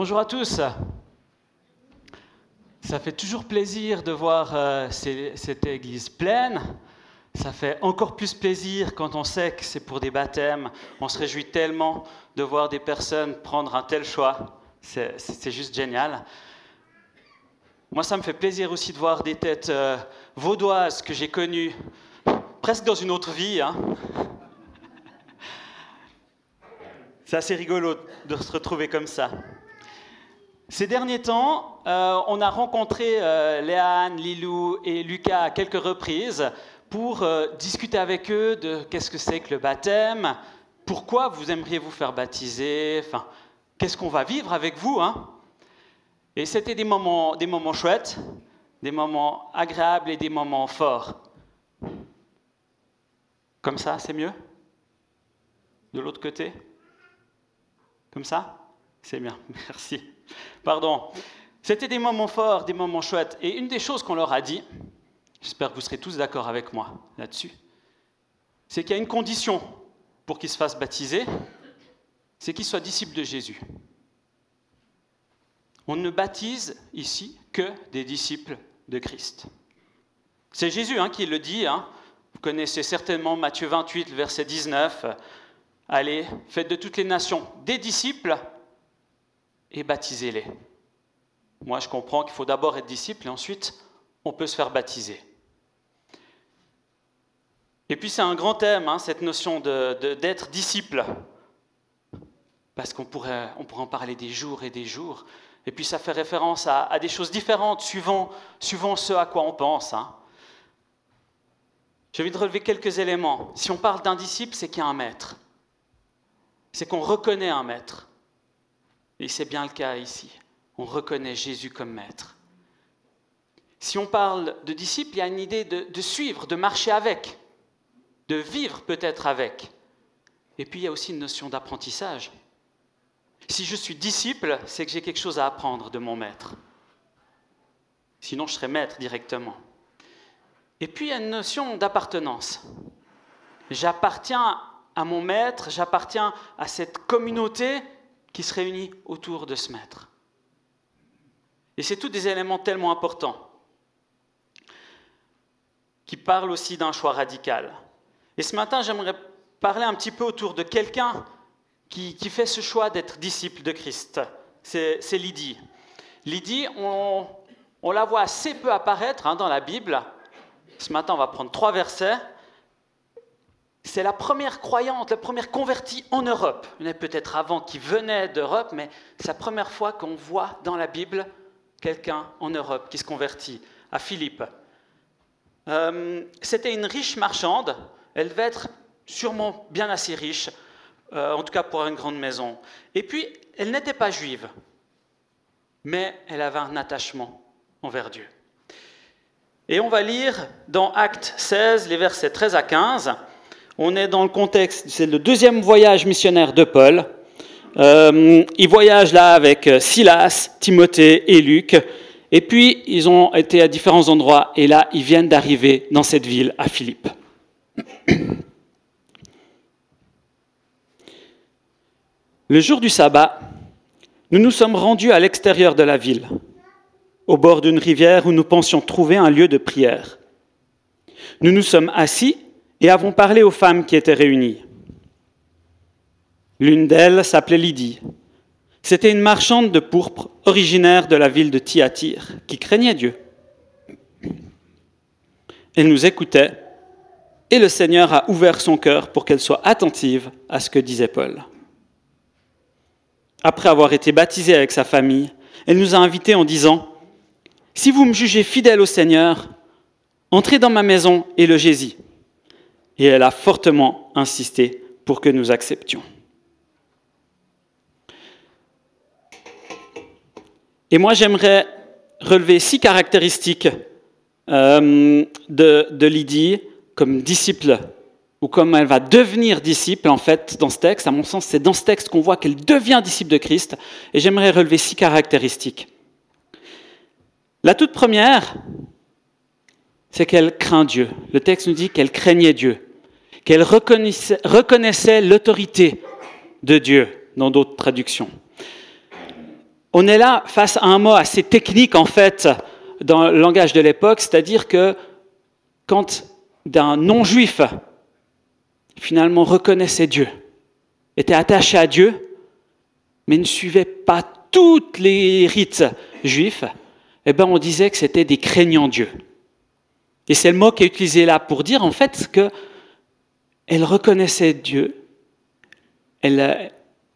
Bonjour à tous. Ça fait toujours plaisir de voir euh, cette église pleine. Ça fait encore plus plaisir quand on sait que c'est pour des baptêmes. On se réjouit tellement de voir des personnes prendre un tel choix. C'est juste génial. Moi, ça me fait plaisir aussi de voir des têtes euh, vaudoises que j'ai connues presque dans une autre vie. Hein. C'est assez rigolo de se retrouver comme ça. Ces derniers temps, euh, on a rencontré euh, Léane, Lilou et Lucas à quelques reprises pour euh, discuter avec eux de qu'est-ce que c'est que le baptême, pourquoi vous aimeriez vous faire baptiser, enfin, qu'est-ce qu'on va vivre avec vous. Hein et c'était des moments, des moments chouettes, des moments agréables et des moments forts. Comme ça, c'est mieux? De l'autre côté? Comme ça? C'est bien, merci. Pardon. C'était des moments forts, des moments chouettes. Et une des choses qu'on leur a dit, j'espère que vous serez tous d'accord avec moi là-dessus, c'est qu'il y a une condition pour qu'ils se fassent baptiser, c'est qu'ils soient disciples de Jésus. On ne baptise ici que des disciples de Christ. C'est Jésus hein, qui le dit. Hein. Vous connaissez certainement Matthieu 28, verset 19. Allez, faites de toutes les nations des disciples et baptisez-les. Moi, je comprends qu'il faut d'abord être disciple et ensuite, on peut se faire baptiser. Et puis, c'est un grand thème, hein, cette notion d'être disciple. Parce qu'on pourrait, on pourrait en parler des jours et des jours. Et puis, ça fait référence à, des choses différentes suivant, suivant ce à quoi on pense. Hein. J'ai envie de relever quelques éléments. Si on parle d'un disciple, c'est qu'il y a un maître c'est qu'on reconnaît un maître. Et c'est bien le cas ici. On reconnaît Jésus comme maître. Si on parle de disciple, il y a une idée de, suivre, de marcher avec, de vivre peut-être avec. Et puis il y a aussi une notion d'apprentissage. Si je suis disciple, c'est que j'ai quelque chose à apprendre de mon maître. Sinon, je serais maître directement. Et puis il y a une notion d'appartenance. J'appartiens à mon maître, j'appartiens à cette communauté qui se réunit autour de ce maître. Et c'est tous des éléments tellement importants qui parlent aussi d'un choix radical. Et ce matin, j'aimerais parler un petit peu autour de quelqu'un qui, fait ce choix d'être disciple de Christ. C'est Lydie. Lydie, on, la voit assez peu apparaître hein, dans la Bible. Ce matin, on va prendre trois versets. C'est la première croyante, la première convertie en Europe. Il y en a peut-être avant qui venait d'Europe, mais c'est la première fois qu'on voit dans la Bible quelqu'un en Europe qui se convertit, à Philippe. Euh, c'était une riche marchande, elle devait être sûrement bien assez riche, euh, en tout cas pour une grande maison. Et puis, elle n'était pas juive, mais elle avait un attachement envers Dieu. Et on va lire dans Acte 16, les versets 13 à 15. On est dans le contexte, c'est le deuxième voyage missionnaire de Paul. Euh, il voyage là avec euh, Silas, Timothée et Luc. Et puis, ils ont été à différents endroits. Et là, ils viennent d'arriver dans cette ville, à Philippe. Le jour du sabbat, nous nous sommes rendus à l'extérieur de la ville, au bord d'une rivière où nous pensions trouver un lieu de prière. Nous nous sommes assis et avons parlé aux femmes qui étaient réunies. L'une d'elles s'appelait Lydie. C'était une marchande de pourpre originaire de la ville de Thyatire qui craignait Dieu. Elle nous écoutait et le Seigneur a ouvert son cœur pour qu'elle soit attentive à ce que disait Paul. Après avoir été baptisée avec sa famille, elle nous a invités en disant, Si vous me jugez fidèle au Seigneur, entrez dans ma maison et logez-y et elle a fortement insisté pour que nous acceptions. Et moi, j'aimerais relever six caractéristiques euh, de, de, Lydie comme disciple, ou comme elle va devenir disciple, en fait, dans ce texte. À mon sens, c'est dans ce texte qu'on voit qu'elle devient disciple de Christ. Et j'aimerais relever six caractéristiques. La toute première, c'est qu'elle craint Dieu. Le texte nous dit qu'elle craignait Dieu qu'elle reconnaissait, l'autorité de Dieu dans d'autres traductions. on est là face à un mot assez technique en fait dans le langage de l'époque, c'est-à-dire que quand d'un non-juif finalement reconnaissait Dieu, était attaché à Dieu, mais ne suivait pas toutes les rites juifs, eh ben on disait que c'était des craignants Dieu. Et c'est le mot qui est utilisé là pour dire en fait que elle reconnaissait Dieu, elle,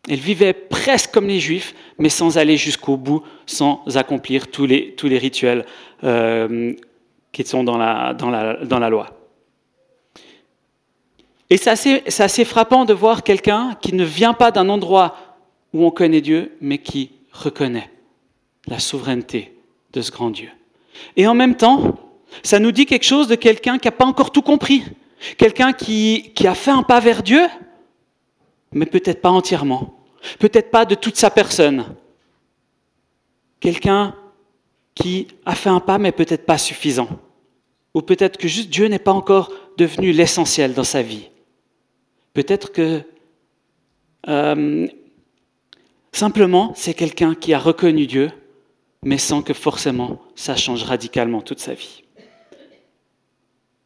elle vivait presque comme les Juifs, mais sans aller jusqu'au bout, sans accomplir tous les, tous les rituels euh, qui sont dans la, dans la, dans la loi. Et c'est assez, assez frappant de voir quelqu'un qui ne vient pas d'un endroit où on connaît Dieu, mais qui reconnaît la souveraineté de ce grand Dieu. Et en même temps, ça nous dit quelque chose de quelqu'un qui n'a pas encore tout compris, quelqu'un qui, a fait un pas vers Dieu, mais peut-être pas entièrement, peut-être pas de toute sa personne. Quelqu'un qui a fait un pas, mais peut-être pas suffisant. Ou peut-être que juste Dieu n'est pas encore devenu l'essentiel dans sa vie. Peut-être que euh, simplement c'est quelqu'un qui a reconnu Dieu, mais sans que forcément ça change radicalement toute sa vie.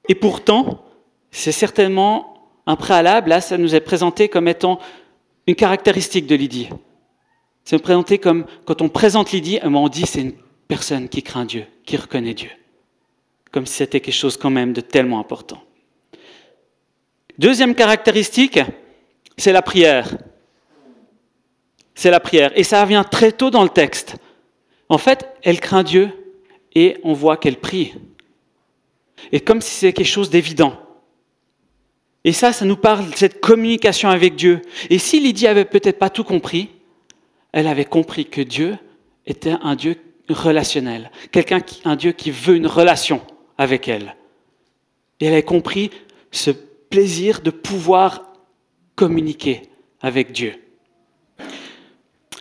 Et pourtant, c'est certainement un préalable, là, ça nous est présenté comme étant une caractéristique de Lydie. C'est présenté comme, quand on présente Lydie, on dit c'est une personne qui craint Dieu, qui reconnaît Dieu. Comme si c'était quelque chose quand même de tellement important. Deuxième caractéristique, c'est la prière. C'est la prière. Et ça vient très tôt dans le texte. En fait, elle craint Dieu et on voit qu'elle prie. Et comme si c'était quelque chose d'évident. Et ça, ça nous parle de cette communication avec Dieu. Et si Lydie avait peut-être pas tout compris, elle avait compris que Dieu était un Dieu relationnel, quelqu'un un Dieu qui veut une relation avec elle. Et elle a compris ce plaisir de pouvoir communiquer avec Dieu.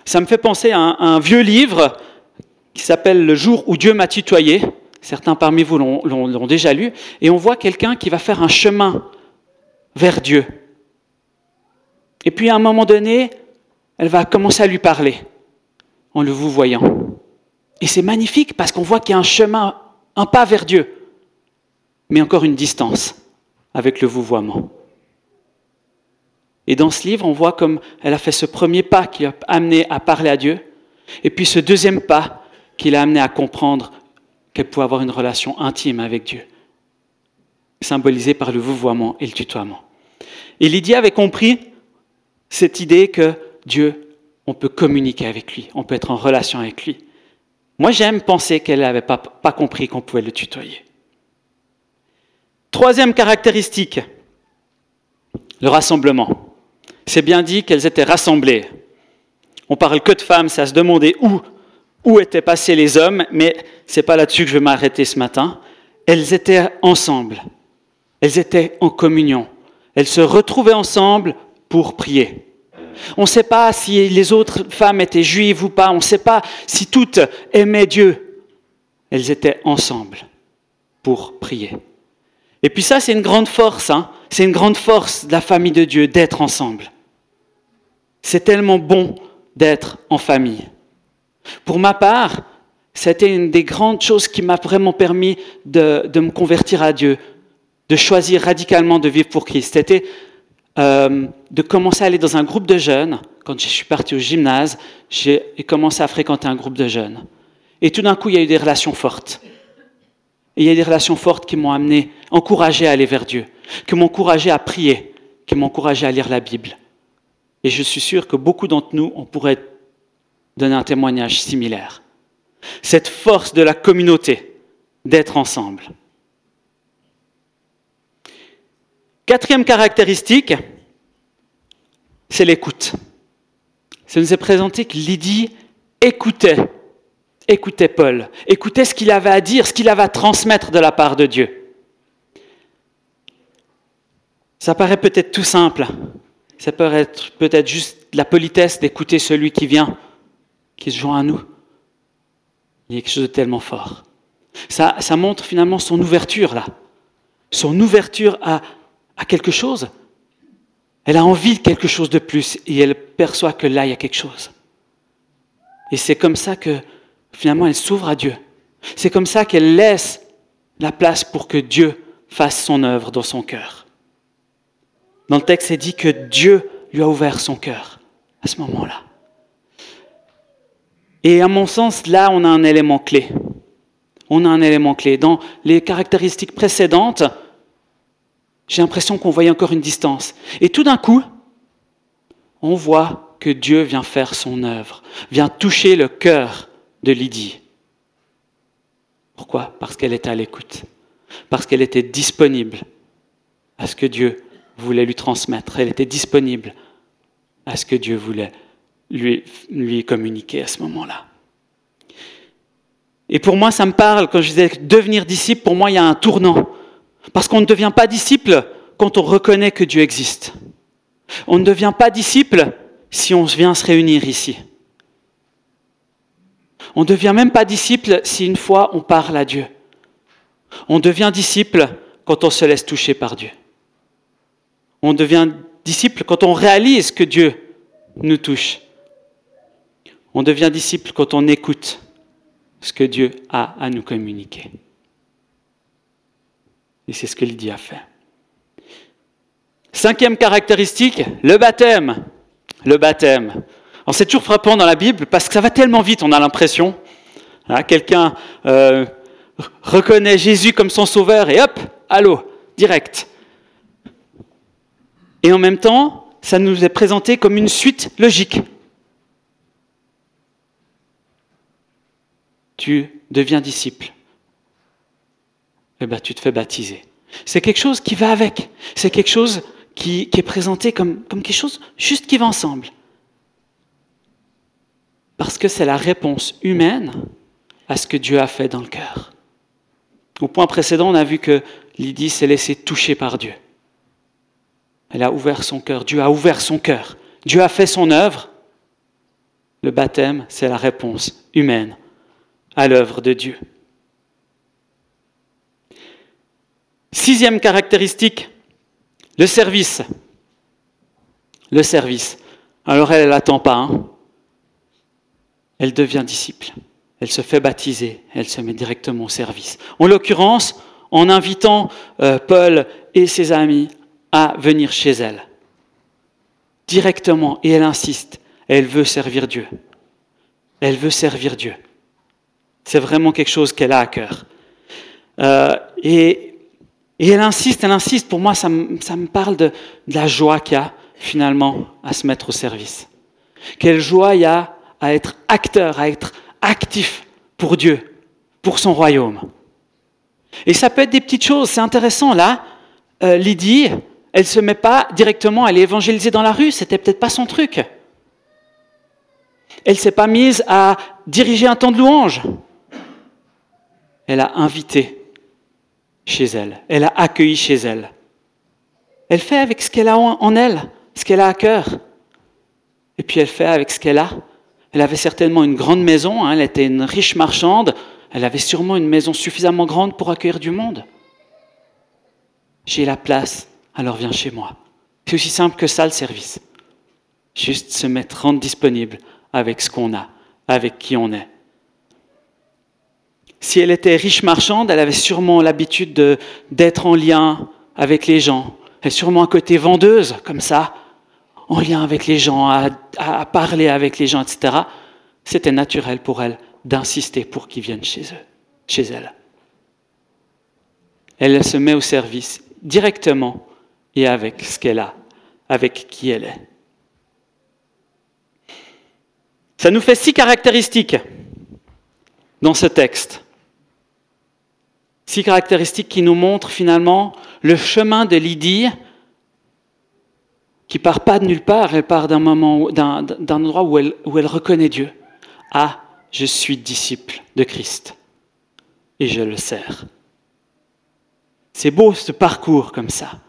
Ça me fait penser à un, un vieux livre qui s'appelle Le jour où Dieu m'a tutoyé. Certains parmi vous l'ont déjà lu. Et on voit quelqu'un qui va faire un chemin vers Dieu. Et puis à un moment donné, elle va commencer à lui parler en le vous voyant. Et c'est magnifique parce qu'on voit qu'il y a un chemin, un pas vers Dieu, mais encore une distance avec le vouvoiement. Et dans ce livre, on voit comme elle a fait ce premier pas qui l'a amené à parler à Dieu, et puis ce deuxième pas qui l'a amené à comprendre qu'elle pouvait avoir une relation intime avec Dieu, symbolisée par le vouvoiement et le tutoiement. Et Lydie avait compris cette idée que Dieu, on peut communiquer avec lui, on peut être en relation avec lui. Moi, j'aime penser qu'elle n'avait pas, compris qu'on pouvait le tutoyer. Troisième caractéristique, le rassemblement. C'est bien dit qu'elles étaient rassemblées. On parle que de femmes, ça se demandait où, où étaient passés les hommes, mais c'est pas là-dessus que je vais m'arrêter ce matin. Elles étaient ensemble. Elles étaient en communion. Elles se retrouvaient ensemble pour prier. On ne sait pas si les autres femmes étaient juives ou pas, on ne sait pas si toutes aimaient Dieu. Elles étaient ensemble pour prier. Et puis ça, c'est une grande force, hein c'est une grande force de la famille de Dieu d'être ensemble. C'est tellement bon d'être en famille. Pour ma part, c'était une des grandes choses qui m'a vraiment permis de, de me convertir à Dieu, de choisir radicalement de vivre pour Christ. C'était euh, de commencer à aller dans un groupe de jeunes. Quand je suis parti au gymnase, j'ai commencé à fréquenter un groupe de jeunes. Et tout d'un coup, il y a eu des relations fortes. Et il y a des relations fortes qui m'ont amené, encouragé à aller vers Dieu, qui m'ont encouragé à prier, qui m'ont encouragé à lire la Bible. Et je suis sûr que beaucoup d'entre nous, on pourrait donner un témoignage similaire. Cette force de la communauté, d'être ensemble. Quatrième caractéristique, c'est l'écoute. Ça nous est présenté que Lydie écoutait, écoutait Paul, écoutait ce qu'il avait à dire, ce qu'il avait à transmettre de la part de Dieu. Ça paraît peut-être tout simple, ça peut être peut-être juste la politesse d'écouter celui qui vient, qui se joint à nous. Il y a quelque chose de tellement fort. Ça, ça montre finalement son ouverture là, son ouverture à, à quelque chose. Elle a envie de quelque chose de plus et elle perçoit que là, il y a quelque chose. Et c'est comme ça que finalement elle s'ouvre à Dieu. C'est comme ça qu'elle laisse la place pour que Dieu fasse son œuvre dans son cœur. Dans le texte, c'est dit que Dieu lui a ouvert son cœur à ce moment-là. Et à mon sens, là, on a un élément clé. On a un élément clé. Dans les caractéristiques précédentes, j'ai l'impression qu'on voyait encore une distance. Et tout d'un coup, on voit que Dieu vient faire son œuvre, vient toucher le cœur de Lydie. Pourquoi? Parce qu'elle était à l'écoute, parce qu'elle était disponible à ce que Dieu voulait lui transmettre, elle était disponible à ce que Dieu voulait lui, lui communiquer à ce moment-là. Et pour moi, ça me parle, quand je disais devenir disciple, pour moi, il y a un tournant. Parce qu'on ne devient pas disciple quand on reconnaît que Dieu existe. On ne devient pas disciple si on vient se réunir ici. On ne devient même pas disciple si une fois on parle à Dieu. On devient disciple quand on se laisse toucher par Dieu. On devient disciple quand on réalise que Dieu nous touche. On devient disciple quand on écoute ce que Dieu a à nous communiquer. Et c'est ce que Lydie a fait. Cinquième caractéristique, le baptême. Le baptême. C'est toujours frappant dans la Bible parce que ça va tellement vite, on a l'impression. Hein, quelqu'un euh, reconnaît Jésus comme son sauveur et hop, allô, direct. Et en même temps, ça nous est présenté comme une suite logique. Tu deviens disciple. Eh bien, tu te fais baptiser. C'est quelque chose qui va avec. C'est quelque chose qui, est présenté comme, comme quelque chose juste qui va ensemble. Parce que c'est la réponse humaine à ce que Dieu a fait dans le cœur. Au point précédent, on a vu que Lydie s'est laissée toucher par Dieu. Elle a ouvert son cœur. Dieu a ouvert son cœur. Dieu a fait son œuvre. Le baptême, c'est la réponse humaine à l'œuvre de Dieu. Sixième caractéristique, le service. Le service. Alors elle n'attend pas. Hein. elle devient disciple. Elle se fait baptiser. Elle se met directement au service. En l'occurrence, en invitant euh, Paul et ses amis à venir chez elle. Directement. Et elle insiste. Elle veut servir Dieu. Elle veut servir Dieu. C'est vraiment quelque chose qu'elle a à cœur. Euh, et et elle insiste, elle insiste. Pour moi, ça me, parle de, la joie qu'il y a finalement à se mettre au service. Quelle joie il y a à être acteur, à être actif pour Dieu, pour son royaume. Et ça peut être des petites choses, c'est intéressant. Là, euh, Lydie, elle ne se met pas directement à aller évangéliser dans la rue, c'était peut-être pas son truc. Elle s'est pas mise à diriger un temps de louange. Elle a invité chez elle. Elle a accueilli chez elle. Elle fait avec ce qu'elle a en elle, ce qu'elle a à cœur. Et puis elle fait avec ce qu'elle a. Elle avait certainement une grande maison, hein. elle était une riche marchande, elle avait sûrement une maison suffisamment grande pour accueillir du monde. J'ai la place, alors viens chez moi. C'est aussi simple que ça le service. Juste se mettre, rendre disponible avec ce qu'on a, avec qui on est. Si elle était riche marchande, elle avait sûrement l'habitude d'être en lien avec les gens. Elle est sûrement un côté vendeuse, comme ça, en lien avec les gens, à, à parler avec les gens, etc. C'était naturel pour elle d'insister pour qu'ils viennent chez eux, chez elle. Elle se met au service directement et avec ce qu'elle a, avec qui elle est. Ça nous fait six caractéristiques dans ce texte. Six caractéristiques qui nous montrent finalement le chemin de Lydie, qui part pas de nulle part, elle part d'un moment, d'un, endroit où elle, où elle reconnaît Dieu. Ah, je suis disciple de Christ et je le sers. C'est beau ce parcours comme ça.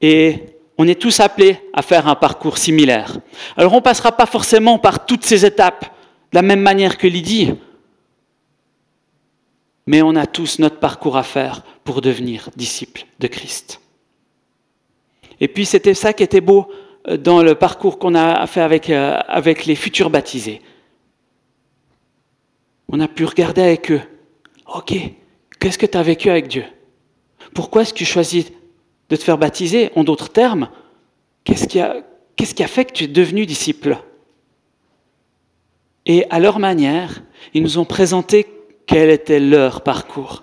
Et on est tous appelés à faire un parcours similaire. Alors on ne passera pas forcément par toutes ces étapes de la même manière que Lydie mais on a tous notre parcours à faire pour devenir disciples de Christ. Et puis c'était ça qui était beau euh, dans le parcours qu'on a fait avec, euh, avec les futurs baptisés. On a pu regarder avec eux. Ok, qu'est-ce que tu as vécu avec Dieu? Pourquoi est-ce que tu choisis de te faire baptiser? En d'autres termes, qu'est-ce qui, a, qu'est-ce qui a fait que tu es devenu disciple? Et à leur manière, ils nous ont présenté quel était leur parcours?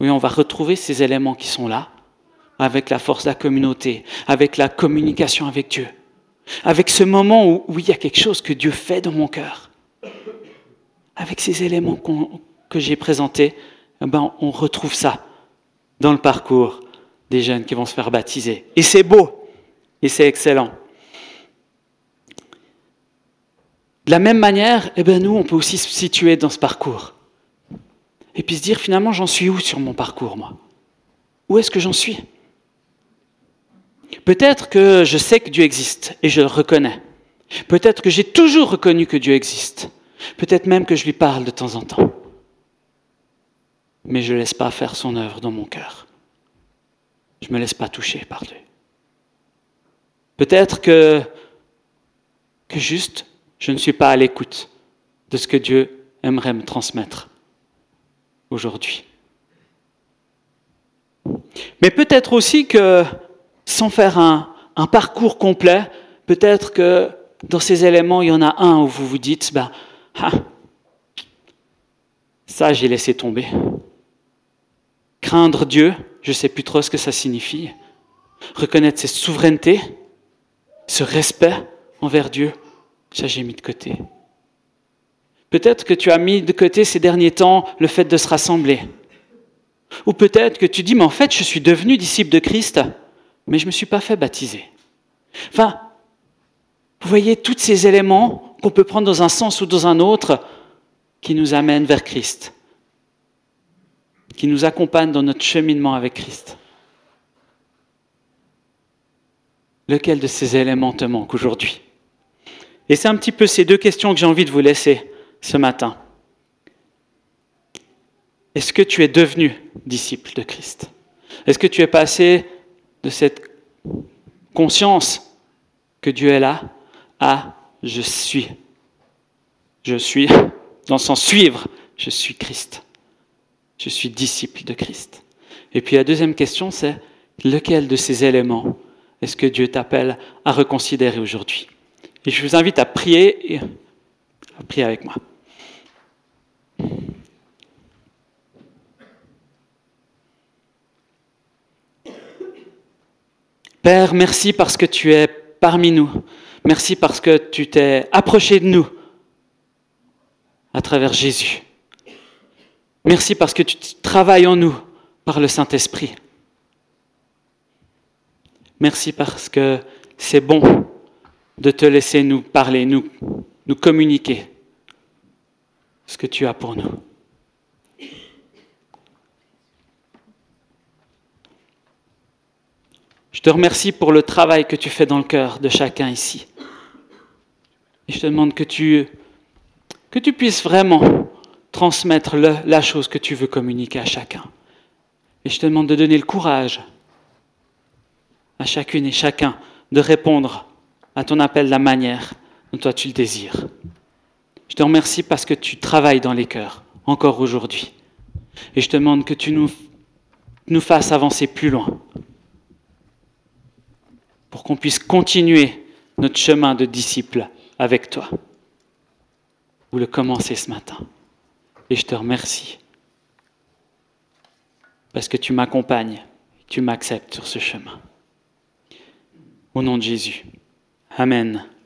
Oui, on va retrouver ces éléments qui sont là, avec la force de la communauté, avec la communication avec Dieu, avec ce moment où, il y a quelque chose que Dieu fait dans mon cœur. Avec ces éléments que j'ai présentés, eh ben, on retrouve ça dans le parcours des jeunes qui vont se faire baptiser. Et c'est beau, et c'est excellent. De la même manière, eh ben nous, on peut aussi se situer dans ce parcours. Et puis se dire, finalement, j'en suis où sur mon parcours, moi? Où est-ce que j'en suis? Peut-être que je sais que Dieu existe et je le reconnais. Peut-être que j'ai toujours reconnu que Dieu existe. Peut-être même que je lui parle de temps en temps. Mais je ne laisse pas faire son œuvre dans mon cœur. Je ne me laisse pas toucher par Dieu. Peut-être que, que juste je ne suis pas à l'écoute de ce que Dieu aimerait me transmettre aujourd'hui. Mais peut-être aussi que sans faire un, parcours complet, peut-être que dans ces éléments, il y en a un où vous vous dites, ben, ça j'ai laissé tomber. Craindre Dieu, je ne sais plus trop ce que ça signifie. Reconnaître ses souverainetés, ce respect envers Dieu, ça j'ai mis de côté. Peut-être que tu as mis de côté ces derniers temps le fait de se rassembler. Ou peut-être que tu dis, mais en fait, je suis devenu disciple de Christ, mais je ne me suis pas fait baptiser. Enfin, vous voyez tous ces éléments qu'on peut prendre dans un sens ou dans un autre qui nous amènent vers Christ, qui nous accompagnent dans notre cheminement avec Christ. Lequel de ces éléments te manque aujourd'hui? Et c'est un petit peu ces deux questions que j'ai envie de vous laisser ce matin. Est-ce que tu es devenu disciple de Christ? Est-ce que tu es passé de cette conscience que Dieu est là à je suis. Je suis, dans le sens suivre, je suis Christ. Je suis disciple de Christ. Et puis la deuxième question, c'est lequel de ces éléments est-ce que Dieu t'appelle à reconsidérer aujourd'hui? Et je vous invite à prier, à prier avec moi. Père, merci parce que tu es parmi nous. Merci parce que tu t'es approché de nous à travers Jésus. Merci parce que tu travailles en nous par le Saint-Esprit. Merci parce que c'est bon de te laisser nous parler, nous, communiquer ce que tu as pour nous. Je te remercie pour le travail que tu fais dans le cœur de chacun ici. Et je te demande que tu puisses vraiment transmettre la chose que tu veux communiquer à chacun. Et je te demande de donner le courage à chacune et chacun de répondre à ton appel la manière dont toi tu le désires. Je te remercie parce que tu travailles dans les cœurs, encore aujourd'hui. Et je te demande que tu nous, nous fasses avancer plus loin pour qu'on puisse continuer notre chemin de disciple avec toi. Vous le commencez ce matin. Et je te remercie. Parce que tu m'accompagnes, tu m'acceptes sur ce chemin. Au nom de Jésus. Amen.